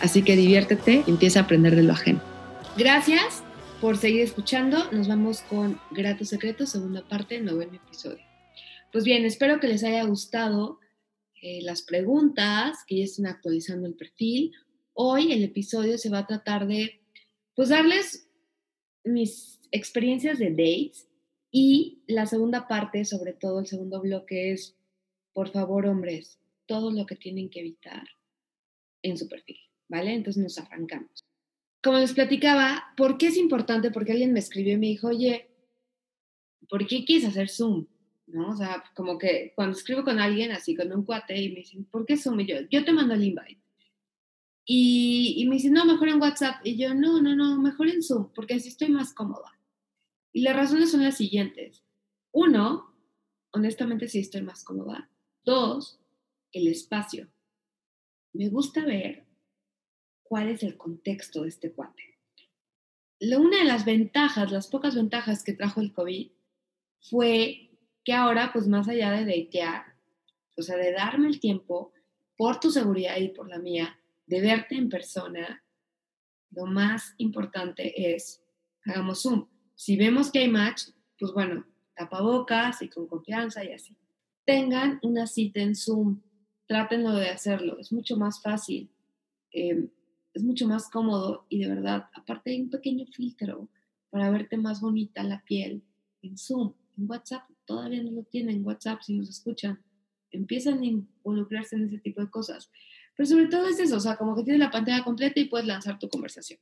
Así que diviértete y empieza a aprender de lo ajeno. Gracias por seguir escuchando. Nos vamos con Gratos Secretos, segunda parte, noveno episodio. Pues bien, espero que les haya gustado eh, las preguntas, que ya estén actualizando el perfil. Hoy el episodio se va a tratar de, pues, darles mis experiencias de dates y la segunda parte, sobre todo el segundo bloque, es, por favor, hombres, todo lo que tienen que evitar en su perfil, ¿vale? Entonces nos arrancamos como les platicaba, ¿por qué es importante? Porque alguien me escribió y me dijo, oye, ¿por qué quieres hacer Zoom? ¿No? O sea, como que cuando escribo con alguien, así con un cuate, y me dicen, ¿por qué Zoom? Y yo, yo te mando el invite. Y, y me dicen, no, mejor en WhatsApp. Y yo, no, no, no, mejor en Zoom, porque así estoy más cómoda. Y las razones son las siguientes. Uno, honestamente sí estoy más cómoda. Dos, el espacio. Me gusta ver cuál es el contexto de este cuate. Una de las ventajas, las pocas ventajas que trajo el COVID fue que ahora, pues más allá de datear, o sea, de darme el tiempo por tu seguridad y por la mía, de verte en persona, lo más importante es, hagamos Zoom. Si vemos que hay match, pues bueno, tapabocas y con confianza y así. Tengan una cita en Zoom, trátenlo de hacerlo, es mucho más fácil. Eh, es mucho más cómodo y de verdad, aparte hay un pequeño filtro para verte más bonita la piel en Zoom, en WhatsApp, todavía no lo tienen, WhatsApp si nos escuchan, empiezan a involucrarse en ese tipo de cosas. Pero sobre todo es eso, o sea, como que tienes la pantalla completa y puedes lanzar tu conversación,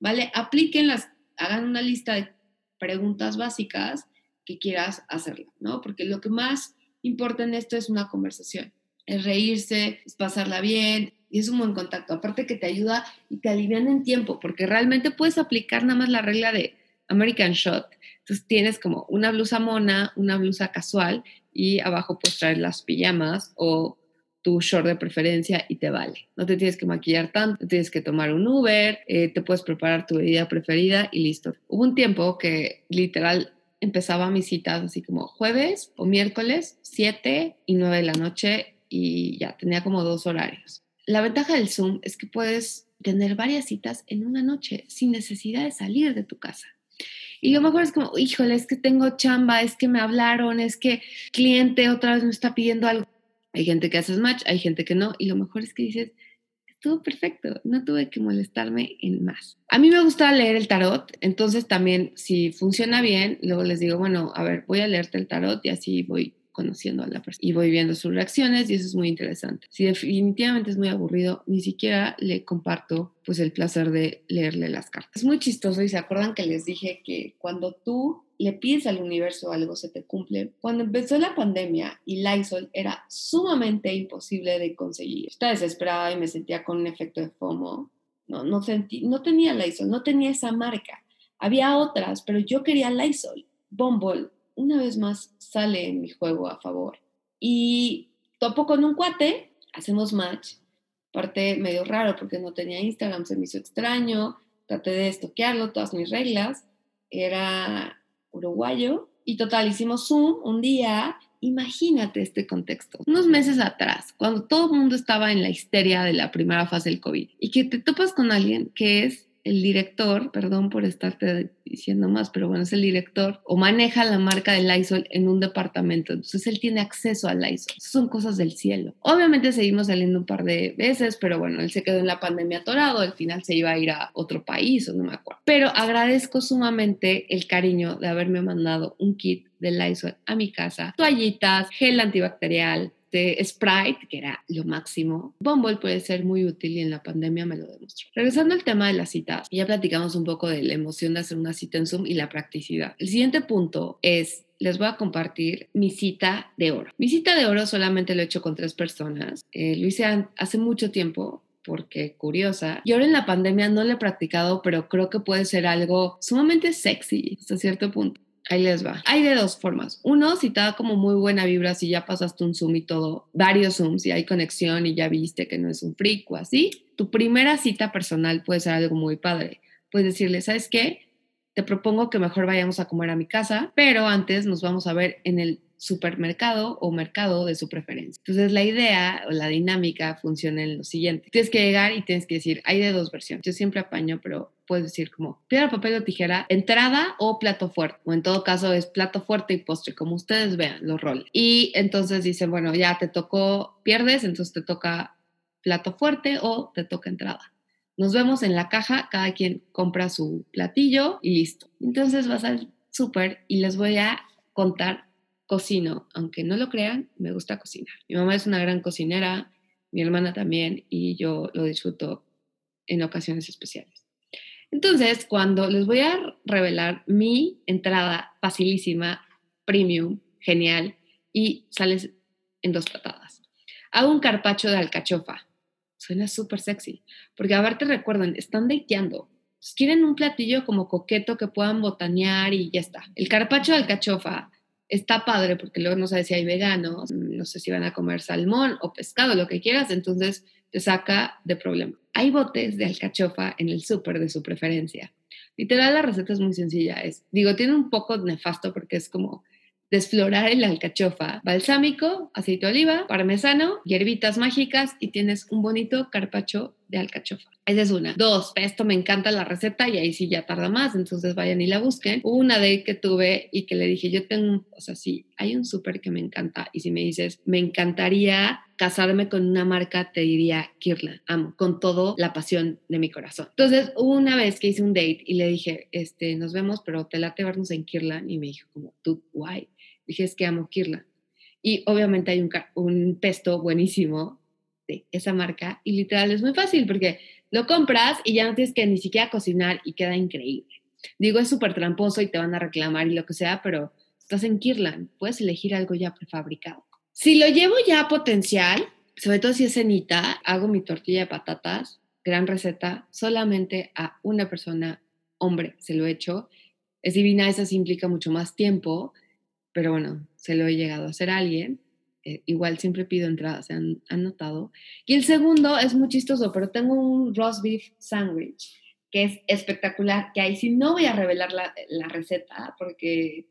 ¿vale? Aplíquenlas, hagan una lista de preguntas básicas que quieras hacerla, ¿no? Porque lo que más importa en esto es una conversación, es reírse, es pasarla bien, y es un buen contacto. Aparte que te ayuda y te alivian en tiempo, porque realmente puedes aplicar nada más la regla de American Shot. Entonces tienes como una blusa mona, una blusa casual y abajo puedes traer las pijamas o tu short de preferencia y te vale. No te tienes que maquillar tanto, tienes que tomar un Uber, eh, te puedes preparar tu bebida preferida y listo. Hubo un tiempo que literal empezaba mis citas así como jueves o miércoles, 7 y 9 de la noche y ya tenía como dos horarios la ventaja del Zoom es que puedes tener varias citas en una noche sin necesidad de salir de tu casa. Y lo mejor es como, híjole, es que tengo chamba, es que me hablaron, es que cliente otra vez me está pidiendo algo. Hay gente que haces match, hay gente que no, y lo mejor es que dices, estuvo perfecto, no tuve que molestarme en más. A mí me gusta leer el tarot, entonces también si funciona bien, luego les digo, bueno, a ver, voy a leerte el tarot y así voy conociendo a la persona y voy viendo sus reacciones y eso es muy interesante. Si definitivamente es muy aburrido, ni siquiera le comparto pues el placer de leerle las cartas. Es muy chistoso y se acuerdan que les dije que cuando tú le pides al universo algo se te cumple. Cuando empezó la pandemia y Lysol era sumamente imposible de conseguir. Estaba desesperada y me sentía con un efecto de FOMO. No, no, sentí, no tenía Lysol, no tenía esa marca. Había otras, pero yo quería Lysol. Bumble una vez más sale mi juego a favor. Y topo con un cuate, hacemos match. Parte medio raro porque no tenía Instagram, se me hizo extraño. Traté de estoquearlo, todas mis reglas. Era uruguayo. Y total, hicimos Zoom un día. Imagínate este contexto. Unos meses atrás, cuando todo el mundo estaba en la histeria de la primera fase del COVID y que te topas con alguien que es el director, perdón por estarte diciendo más, pero bueno, es el director o maneja la marca de Lysol en un departamento. Entonces él tiene acceso a Lysol. son cosas del cielo. Obviamente seguimos saliendo un par de veces, pero bueno, él se quedó en la pandemia atorado. Al final se iba a ir a otro país o no me acuerdo. Pero agradezco sumamente el cariño de haberme mandado un kit de Lysol a mi casa, toallitas, gel antibacterial, este, Sprite, que era lo máximo. Bumble puede ser muy útil y en la pandemia me lo demostró. Regresando al tema de las citas, ya platicamos un poco de la emoción de hacer una cita en Zoom y la practicidad. El siguiente punto es les voy a compartir mi cita de oro. Mi cita de oro solamente lo he hecho con tres personas. Eh, lo hice hace mucho tiempo porque curiosa. Yo ahora en la pandemia no lo he practicado, pero creo que puede ser algo sumamente sexy hasta cierto punto. Ahí les va. Hay de dos formas. Uno, si te da como muy buena vibra, si ya pasaste un Zoom y todo, varios Zooms y hay conexión y ya viste que no es un freak o así, tu primera cita personal puede ser algo muy padre. Puedes decirle, ¿sabes qué? Te propongo que mejor vayamos a comer a mi casa, pero antes nos vamos a ver en el supermercado o mercado de su preferencia. Entonces la idea o la dinámica funciona en lo siguiente. Tienes que llegar y tienes que decir, hay de dos versiones. Yo siempre apaño, pero puedes decir como piedra, papel o tijera, entrada o plato fuerte. O en todo caso es plato fuerte y postre, como ustedes vean los roles. Y entonces dicen, bueno, ya te tocó, pierdes, entonces te toca plato fuerte o te toca entrada. Nos vemos en la caja, cada quien compra su platillo y listo. Entonces vas al súper y les voy a contar cocino, aunque no lo crean, me gusta cocinar. Mi mamá es una gran cocinera, mi hermana también, y yo lo disfruto en ocasiones especiales. Entonces, cuando les voy a revelar mi entrada facilísima, premium, genial, y sales en dos patadas. Hago un carpacho de alcachofa. Suena súper sexy, porque a ver, te recuerdan, están dateando. Quieren un platillo como coqueto que puedan botanear y ya está. El carpacho de alcachofa está padre porque luego no sabes si hay veganos, no sé si van a comer salmón o pescado, lo que quieras, entonces te saca de problema. Hay botes de alcachofa en el súper de su preferencia. Literal, la receta es muy sencilla. Es, digo, tiene un poco nefasto porque es como desflorar el alcachofa, balsámico, aceite de oliva, parmesano, hierbitas mágicas y tienes un bonito carpacho de alcachofa. Esa es una. Dos, esto me encanta la receta y ahí sí ya tarda más, entonces vayan y la busquen. Una de que tuve y que le dije, yo tengo, o sea, sí, hay un súper que me encanta y si me dices, me encantaría casarme con una marca, te diría Kirlan, amo, con toda la pasión de mi corazón. Entonces, una vez que hice un date y le dije, este, nos vemos, pero te late vernos en Kirlan y me dijo como, tú, guay dije, es que amo Kirla. Y obviamente hay un, un pesto buenísimo de esa marca y literal es muy fácil porque lo compras y ya no tienes que ni siquiera cocinar y queda increíble. Digo, es súper tramposo y te van a reclamar y lo que sea, pero estás en Kirlan, puedes elegir algo ya prefabricado. Si lo llevo ya a potencial, sobre todo si es cenita, hago mi tortilla de patatas, gran receta, solamente a una persona, hombre, se lo he hecho. Es divina, esa sí implica mucho más tiempo, pero bueno, se lo he llegado a hacer a alguien. Eh, igual siempre pido entradas, se han, notado. Y el segundo es muy chistoso, pero tengo un roast beef sandwich que es espectacular, que ahí sí no voy a revelar la, la receta porque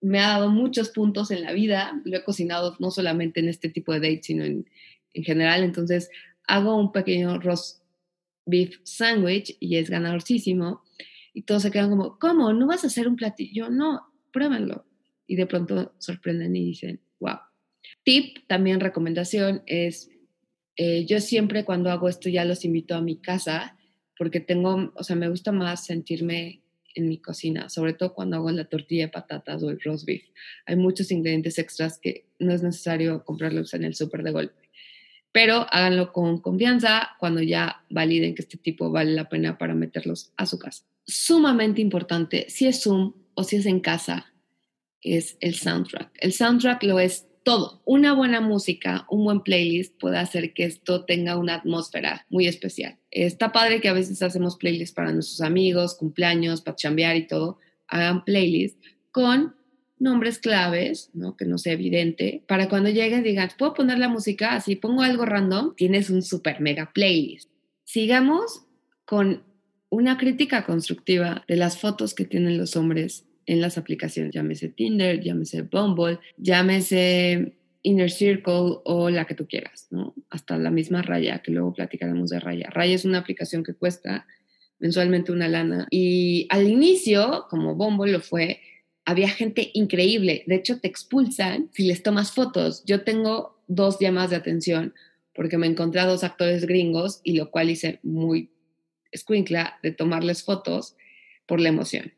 me ha dado muchos puntos en la vida. Lo he cocinado no solamente en este tipo de dates, sino en, en general. Entonces hago un pequeño roast beef sandwich y es ganadorcísimo. Y todos se quedan como, ¿cómo? ¿No vas a hacer un platillo? No, pruébenlo y de pronto sorprenden y dicen. Tip, también recomendación, es eh, yo siempre cuando hago esto ya los invito a mi casa porque tengo, o sea, me gusta más sentirme en mi cocina, sobre todo cuando hago la tortilla de patatas o el roast beef. Hay muchos ingredientes extras que no es necesario comprarlos en el súper de golpe. Pero háganlo con confianza cuando ya validen que este tipo vale la pena para meterlos a su casa. Sumamente importante, si es Zoom o si es en casa, es el soundtrack. El soundtrack lo es todo. Una buena música, un buen playlist puede hacer que esto tenga una atmósfera muy especial. Está padre que a veces hacemos playlists para nuestros amigos, cumpleaños, para chambear y todo. Hagan playlists con nombres claves, ¿no? que no sea evidente, para cuando lleguen digan, ¿puedo poner la música? Así pongo algo random, tienes un super mega playlist. Sigamos con una crítica constructiva de las fotos que tienen los hombres en las aplicaciones, llámese Tinder, llámese Bumble, llámese Inner Circle o la que tú quieras. Hasta la misma Raya, que luego platicaremos de Raya. Raya es una aplicación que cuesta mensualmente una lana y al inicio, como Bumble lo fue, había gente increíble. De hecho, te expulsan si les tomas fotos. Yo tengo dos llamadas de atención porque me encontré a dos actores gringos y lo cual hice muy escuincla de tomarles fotos por la emoción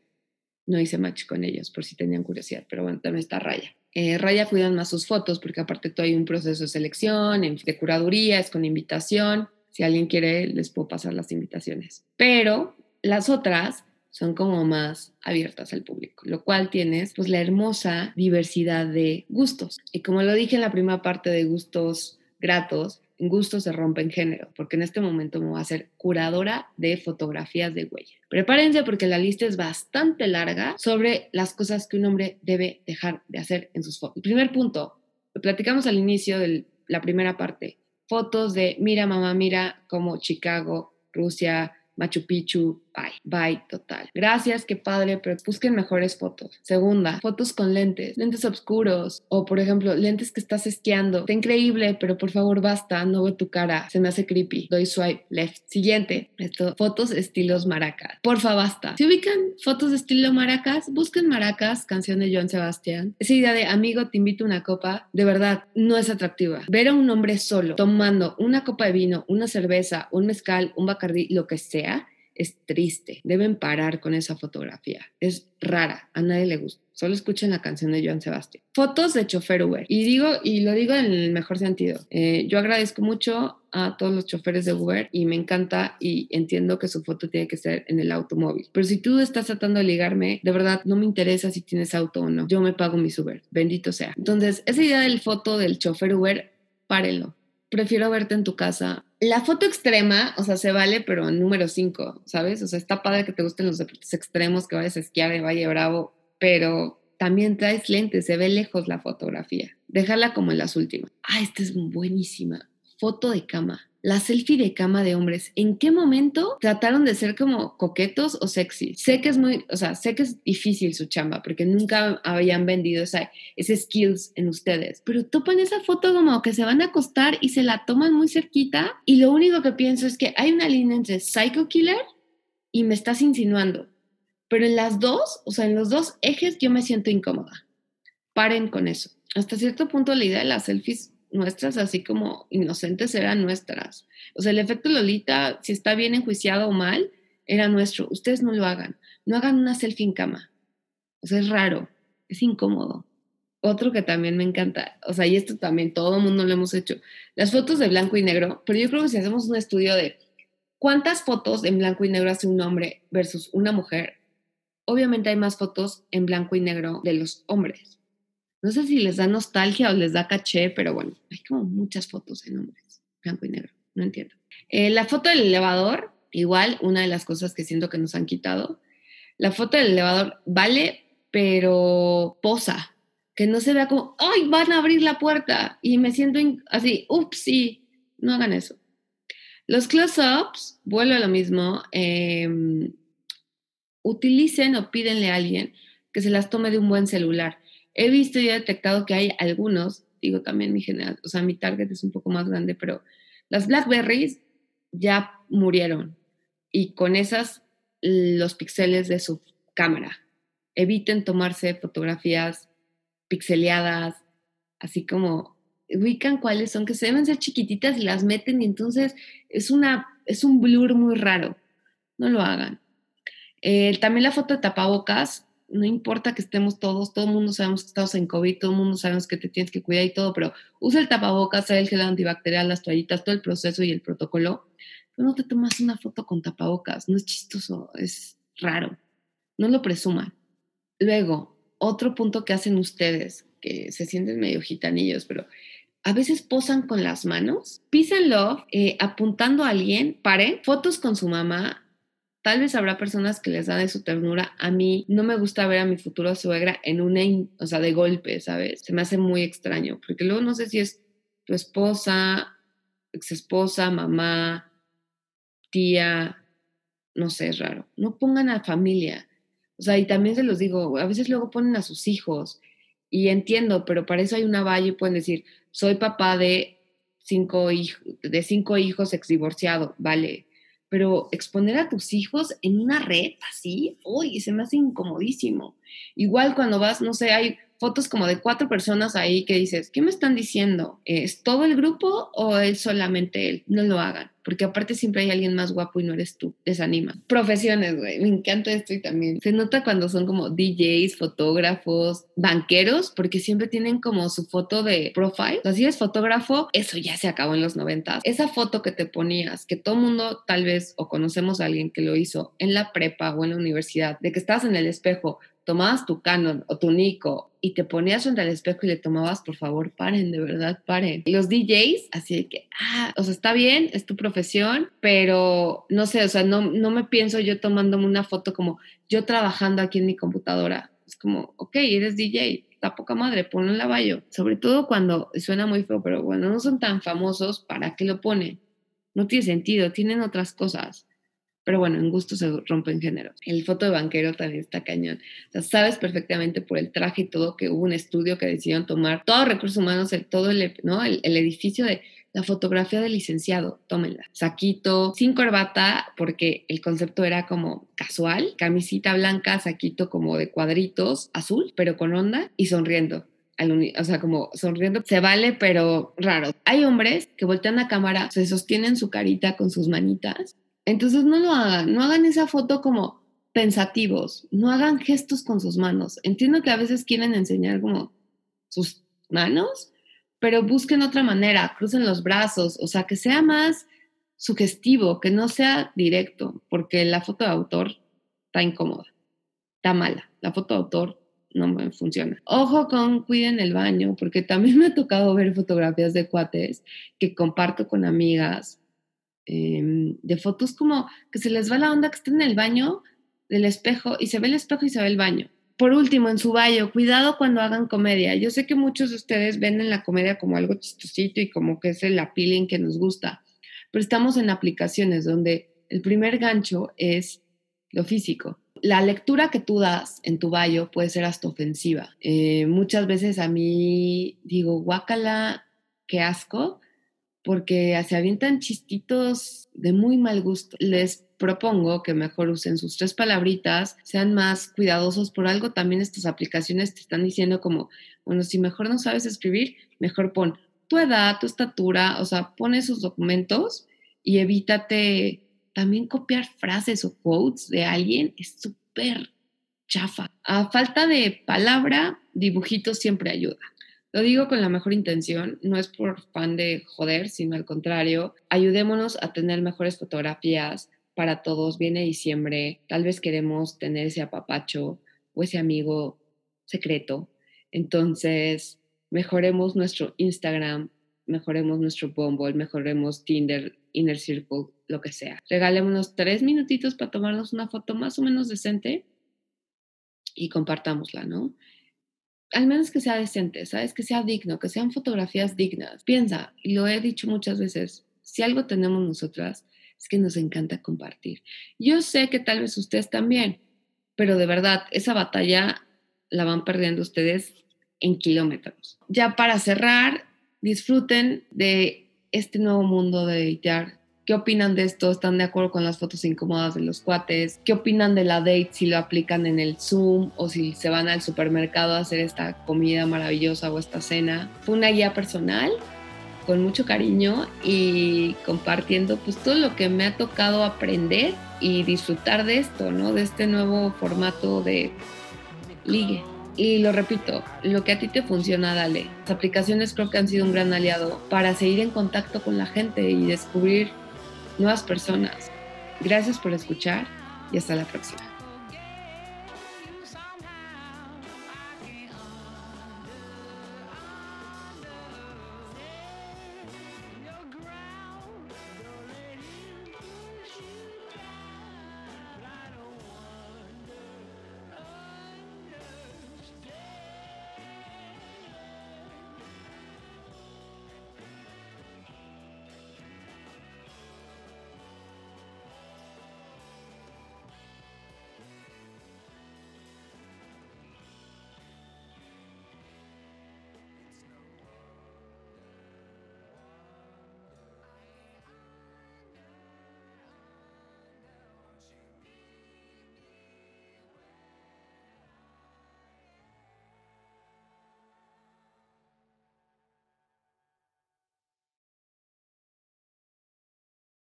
no hice match con ellos por si tenían curiosidad, pero bueno, también está Raya. Eh, Raya cuidan más sus fotos porque aparte todo hay un proceso de selección, de curaduría, es con invitación. Si alguien quiere, les puedo pasar las invitaciones. Pero las otras son como más abiertas al público, lo cual tienes pues la hermosa diversidad de gustos. Y como lo dije en la primera parte de gustos gratos, gusto se rompe en género, porque en este momento me voy a ser curadora de fotografías de huella. Prepárense porque la lista es bastante larga sobre las cosas que un hombre debe dejar de hacer en sus fotos. Primer punto, lo platicamos al inicio de la primera parte, fotos de mira mamá, mira como Chicago, Rusia, Machu Picchu, bye, bye total. Gracias, qué padre, pero busquen mejores fotos. Segunda, fotos con lentes, lentes oscuros o por ejemplo, lentes que estás esquiando. Está increíble, pero por favor basta, no veo tu cara, se me hace creepy. Doy swipe left. Siguiente, esto, fotos estilos maracas. Porfa, basta. Si ubican fotos de estilo maracas, busquen maracas, canción de Joan Sebastián. Esa idea de amigo, te invito a una copa, de verdad, no es atractiva. Ver a un hombre solo tomando una copa de vino, una cerveza, un mezcal, un bacardí, lo que sea, es triste. Deben parar con esa fotografía. Es rara, a nadie le gusta. Solo escuchen la canción de Joan Sebastián. Fotos de chofer Uber. Y digo, y lo digo en el mejor sentido. Eh, yo agradezco mucho a todos los choferes de Uber y me encanta y entiendo que su foto tiene que ser en el automóvil. Pero si tú estás tratando de ligarme, de verdad no me interesa si tienes auto o no. Yo me pago mis Uber. Bendito sea. Entonces, esa idea del foto del chofer Uber, párenlo prefiero verte en tu casa. La foto extrema, o sea, se vale, pero en número 5, ¿sabes? O sea, está padre que te gusten los deportes extremos, que vayas a esquiar de Valle Bravo, pero también traes lentes, se ve lejos la fotografía. Déjala como en las últimas. Ah, esta es buenísima. Foto de cama la selfie de cama de hombres, ¿en qué momento trataron de ser como coquetos o sexy? Sé que es muy, o sea, sé que es difícil su chamba porque nunca habían vendido esa, ese skills en ustedes, pero topan esa foto como que se van a acostar y se la toman muy cerquita y lo único que pienso es que hay una línea entre psycho killer y me estás insinuando. Pero en las dos, o sea, en los dos ejes yo me siento incómoda. Paren con eso. Hasta cierto punto la idea de las selfies nuestras, así como inocentes, eran nuestras. O sea, el efecto Lolita, si está bien enjuiciado o mal, era nuestro. Ustedes no lo hagan. No hagan una selfie en cama. O sea, es raro, es incómodo. Otro que también me encanta, o sea, y esto también todo el mundo lo hemos hecho, las fotos de blanco y negro, pero yo creo que si hacemos un estudio de cuántas fotos en blanco y negro hace un hombre versus una mujer, obviamente hay más fotos en blanco y negro de los hombres. No sé si les da nostalgia o les da caché, pero bueno, hay como muchas fotos en hombres, blanco y negro, no entiendo. Eh, la foto del elevador, igual, una de las cosas que siento que nos han quitado. La foto del elevador vale, pero posa, que no se vea como, ¡ay, van a abrir la puerta! Y me siento así, ups, sí, no hagan eso. Los close-ups, vuelvo a lo mismo, em, utilicen o pídenle a alguien que se las tome de un buen celular. He visto y he detectado que hay algunos, digo también mi general, o sea, mi target es un poco más grande, pero las Blackberries ya murieron y con esas los píxeles de su cámara. Eviten tomarse fotografías pixeleadas, así como ubican cuáles son, que se deben ser chiquititas y las meten y entonces es, una, es un blur muy raro. No lo hagan. Eh, también la foto de tapabocas, no importa que estemos todos, todo el mundo sabemos que estamos en COVID, todo el mundo sabemos que te tienes que cuidar y todo, pero usa el tapabocas, el gel antibacterial, las toallitas, todo el proceso y el protocolo. Pero no te tomas una foto con tapabocas, no es chistoso, es raro. No lo presuman. Luego, otro punto que hacen ustedes, que se sienten medio gitanillos, pero a veces posan con las manos, písenlo eh, apuntando a alguien, paren, fotos con su mamá, Tal vez habrá personas que les da de su ternura. A mí no me gusta ver a mi futura suegra en una, o sea, de golpe, ¿sabes? Se me hace muy extraño, porque luego no sé si es tu esposa, ex esposa, mamá, tía, no sé, es raro. No pongan a familia. O sea, y también se los digo, a veces luego ponen a sus hijos y entiendo, pero para eso hay una valla y pueden decir, soy papá de cinco, hijos, de cinco hijos ex divorciado, vale, pero exponer a tus hijos en una red así, uy, se me hace incomodísimo. Igual cuando vas, no sé, hay fotos como de cuatro personas ahí que dices, ¿qué me están diciendo? ¿Es todo el grupo o es solamente él? No lo hagan porque aparte siempre hay alguien más guapo y no eres tú. Desanima. Profesiones, güey. Me encanta esto y también. Se nota cuando son como DJs, fotógrafos, banqueros, porque siempre tienen como su foto de profile. O sea, si eres fotógrafo, eso ya se acabó en los 90. Esa foto que te ponías, que todo mundo tal vez o conocemos a alguien que lo hizo en la prepa o en la universidad, de que estás en el espejo tomabas tu Canon o tu Nico y te ponías frente al espejo y le tomabas, por favor, paren, de verdad, paren. Los DJs, así de que, ah, o sea, está bien, es tu profesión, pero no sé, o sea, no, no me pienso yo tomándome una foto como yo trabajando aquí en mi computadora. Es como, ok, eres DJ, está poca madre, ponlo en la. Sobre todo cuando suena muy feo, pero bueno, no son tan famosos, ¿para qué lo pone? No tiene sentido, tienen otras cosas. Pero bueno, en gusto se rompen géneros. El foto de banquero también está cañón. O sea, sabes perfectamente por el traje y todo que hubo un estudio que decidieron tomar todos recursos humanos, el, todo el, ¿no? el, edificio de la fotografía del licenciado, tómenla. Saquito, sin corbata, porque el concepto era como casual, camisita blanca, saquito como de cuadritos, azul, pero con onda y sonriendo. o sea, como sonriendo, se vale, pero raro. Hay hombres que voltean a cámara, se sostienen su carita con sus manitas entonces no lo hagan, no hagan esa foto como pensativos, no hagan gestos con sus manos. Entiendo que a veces quieren enseñar como sus manos, pero busquen otra manera, crucen los brazos, o sea, que sea más sugestivo, que no sea directo, porque la foto de autor está incómoda, está mala. La foto de autor no me funciona. Ojo con cuiden el baño, porque también me ha tocado ver fotografías de cuates que comparto con amigas Em, de fotos como que se les va la onda que están en el baño del espejo y se ve el espejo y se ve el baño. Por último, en su baño, cuidado cuando hagan comedia. Yo sé que muchos de ustedes ven en la comedia como algo chistosito y como que es el appealing que nos gusta, pero estamos en aplicaciones donde el primer gancho es lo físico. La lectura que tú das en tu baño puede ser hasta ofensiva. Eh, muchas veces a mí digo, guácala, qué asco, porque se avientan chistitos de muy mal gusto. Les propongo que mejor usen sus tres palabritas, sean más cuidadosos por algo. También estas aplicaciones te están diciendo como, bueno, si mejor no sabes escribir, mejor pon tu edad, tu estatura, o sea, pon esos documentos y evítate también copiar frases o quotes de alguien. Es súper chafa. A falta de palabra, dibujitos siempre ayuda. Lo digo con la mejor intención, no es por fan de joder, sino al contrario, ayudémonos a tener mejores fotografías para todos. Viene diciembre, tal vez queremos tener ese apapacho o ese amigo secreto. Entonces, mejoremos nuestro Instagram, mejoremos nuestro Bumble, mejoremos Tinder, Inner Circle, lo que sea. Regalémonos tres minutitos para tomarnos una foto más o menos decente y compartámosla, ¿no? Al menos que sea decente, ¿sabes? Que sea digno, que sean fotografías dignas. Piensa, y lo he dicho muchas veces, si algo tenemos nosotras es que nos encanta compartir. Yo sé que tal vez ustedes también, pero de verdad, esa batalla la van perdiendo ustedes en kilómetros. Ya para cerrar, disfruten de este nuevo mundo de editar ¿Qué opinan de esto? ¿Están de acuerdo con las fotos incómodas de los cuates? ¿Qué opinan de la date si lo aplican en el Zoom o si se van al supermercado a hacer esta comida maravillosa o esta cena? Fue una guía personal con mucho cariño y compartiendo pues todo lo que me ha tocado aprender y disfrutar de esto, ¿no? De este nuevo formato de ligue. Y lo repito, lo que a ti te funciona, dale. Las aplicaciones creo que han sido un gran aliado para seguir en contacto con la gente y descubrir nuevas personas. Gracias por escuchar y hasta la próxima.